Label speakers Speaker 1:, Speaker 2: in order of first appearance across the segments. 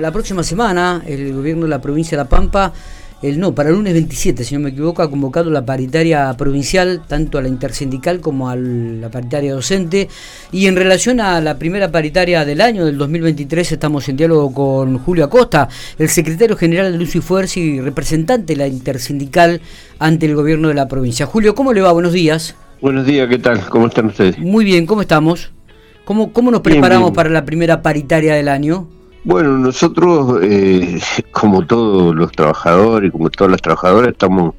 Speaker 1: La próxima semana el gobierno de la provincia de La Pampa, el no, para el lunes 27, si no me equivoco, ha convocado la paritaria provincial, tanto a la intersindical como a la paritaria docente. Y en relación a la primera paritaria del año, del 2023, estamos en diálogo con Julio Acosta, el secretario general de Luz y Fuerza y representante de la intersindical ante el gobierno de la provincia. Julio, ¿cómo le va? Buenos días.
Speaker 2: Buenos días, ¿qué tal? ¿Cómo están ustedes?
Speaker 1: Muy bien, ¿cómo estamos? ¿Cómo, cómo nos preparamos para la primera paritaria del año?
Speaker 2: Bueno, nosotros, eh, como todos los trabajadores, como todas las trabajadoras, estamos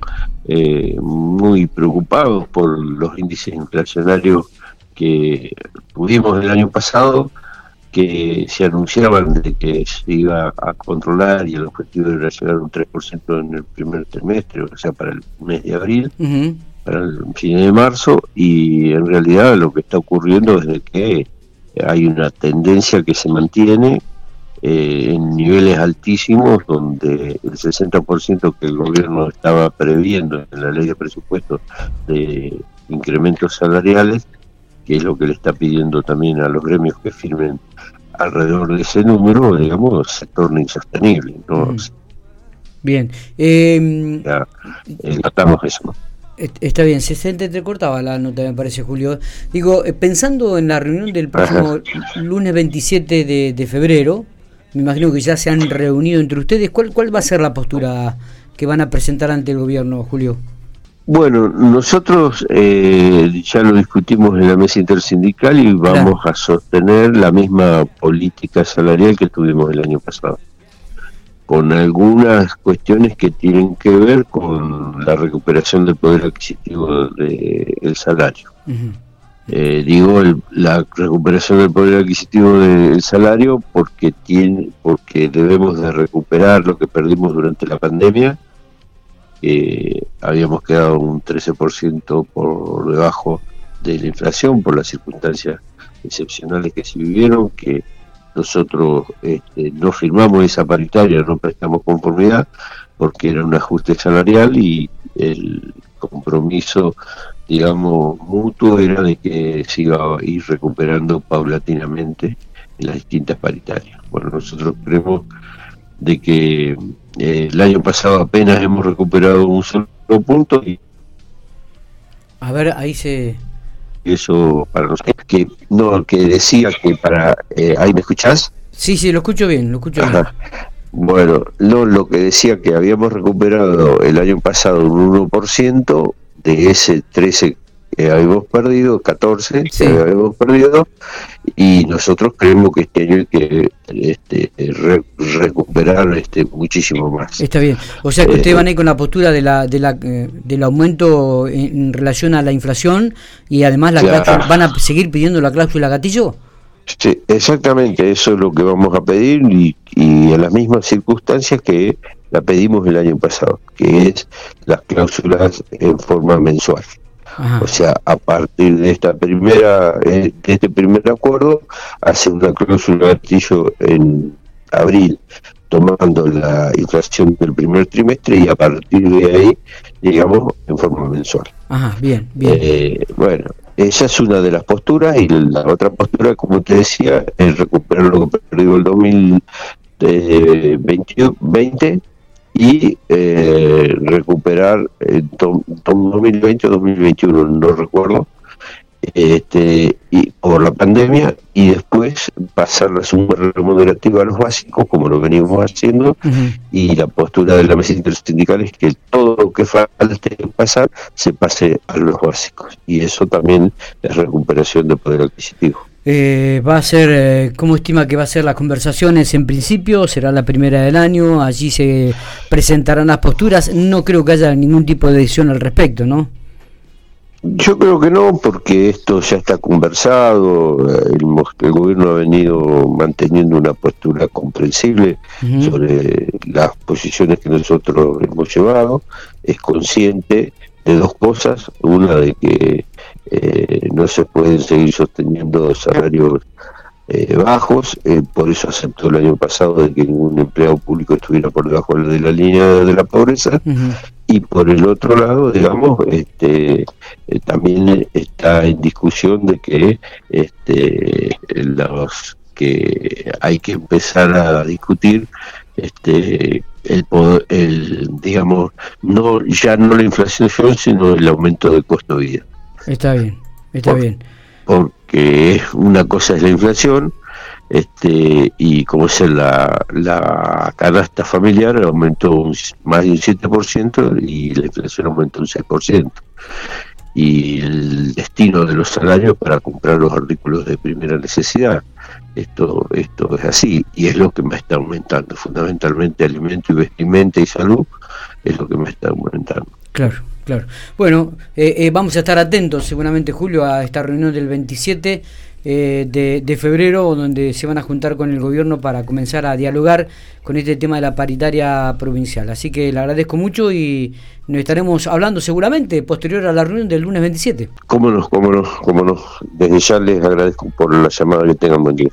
Speaker 2: eh, muy preocupados por los índices inflacionarios que tuvimos el año pasado, que se anunciaban de que se iba a controlar y el objetivo era llegar a un 3% en el primer trimestre, o sea, para el mes de abril, para el fin de marzo, y en realidad lo que está ocurriendo es que hay una tendencia que se mantiene eh, en niveles altísimos donde el 60% que el gobierno estaba previendo en la ley de presupuestos de incrementos salariales, que es lo que le está pidiendo también a los gremios que firmen alrededor de ese número, digamos, se torna insostenible. ¿no?
Speaker 1: Bien. Eh,
Speaker 2: ya, eso.
Speaker 1: Está bien, se, se entrecortaba la nota, me parece, Julio. Digo, eh, pensando en la reunión del próximo lunes 27 de, de febrero, me imagino que ya se han reunido entre ustedes. ¿Cuál, ¿Cuál va a ser la postura que van a presentar ante el gobierno, Julio?
Speaker 2: Bueno, nosotros eh, ya lo discutimos en la mesa intersindical y vamos a sostener la misma política salarial que tuvimos el año pasado, con algunas cuestiones que tienen que ver con la recuperación del poder adquisitivo del salario. Eh, digo la recuperación del poder adquisitivo del salario porque tiene porque debemos de recuperar lo que perdimos durante la pandemia habíamos quedado un 13% por debajo de la inflación por las circunstancias excepcionales que se vivieron que nosotros este, no firmamos esa paritaria no prestamos conformidad porque era un ajuste salarial y el compromiso digamos, mutuo era de que se iba a ir recuperando paulatinamente en las distintas paritarias. Bueno, nosotros creemos de que eh, el año pasado apenas hemos recuperado un solo punto y
Speaker 1: a ver, ahí se
Speaker 2: eso para nosotros que no que decía que para eh, ahí me escuchás.
Speaker 1: Sí sí lo escucho bien lo escucho bien
Speaker 2: bueno no lo que decía que habíamos recuperado el año pasado un 1% de ese 13 que habíamos perdido, 14 que habíamos perdido, y nosotros creemos que este año hay que este, recuperar este muchísimo más.
Speaker 1: Está bien. O sea que ustedes van a ir con la postura de la, de la, eh, del aumento en relación a la inflación y además la van a seguir pidiendo la cláusula gatillo.
Speaker 2: Sí, exactamente, eso es lo que vamos a pedir y, y en las mismas circunstancias que la pedimos el año pasado, que es las cláusulas en forma mensual. O sea, a partir de esta primera, eh, de este primer acuerdo, hace una cláusula gatillo en abril, tomando la inflación del primer trimestre y a partir de ahí, digamos, en forma mensual.
Speaker 1: Ajá, bien, bien.
Speaker 2: Eh, bueno, esa es una de las posturas y la otra postura, como te decía, es recuperar lo que perdió el 2020 y eh, recuperar en 2020 o 2021, no recuerdo, este, pandemia y después pasar la suma remunerativa a los básicos, como lo venimos haciendo, y la postura de la mesa intersindical es que todo lo que falte pasar se pase a los básicos, y eso también es recuperación de poder adquisitivo.
Speaker 1: Eh, va a ser, eh, ¿cómo estima que va a ser las conversaciones en principio? Será la primera del año, allí se presentarán las posturas. No creo que haya ningún tipo de decisión al respecto, ¿no?
Speaker 2: Yo creo que no, porque esto ya está conversado, el, gobierno ha venido manteniendo una postura comprensible sobre las posiciones que nosotros hemos llevado, es consciente de dos cosas, una de que eh, no se pueden seguir sosteniendo salarios eh, bajos, eh, por eso aceptó el año pasado de que ningún empleado público estuviera por debajo de la línea de la pobreza, y por el otro lado, digamos, este, también está en discusión de que este, los que hay que empezar a discutir este el, el digamos no ya no la inflación sino el aumento del costo de vida.
Speaker 1: Está bien está bien.
Speaker 2: porque una cosa es la inflación este y como es la, la canasta familiar aumentó más de un 7% y la inflación aumentó un 6% y el destino de los salarios para comprar los artículos de primera necesidad. Esto, esto es así y es lo que me está aumentando, fundamentalmente alimento y vestimenta y salud es lo que me está aumentando.
Speaker 1: Claro, claro. Bueno, eh, eh, vamos a estar atentos seguramente, Julio, a esta reunión del 27 eh, de, de, febrero, donde se van a juntar con el gobierno para comenzar a dialogar con este tema de la paritaria provincial. Así que le agradezco mucho y nos estaremos hablando seguramente posterior a la reunión del lunes 27.
Speaker 2: Cómo no, cómo no, cómo no. Desde ya les agradezco por la llamada que tengan buen día.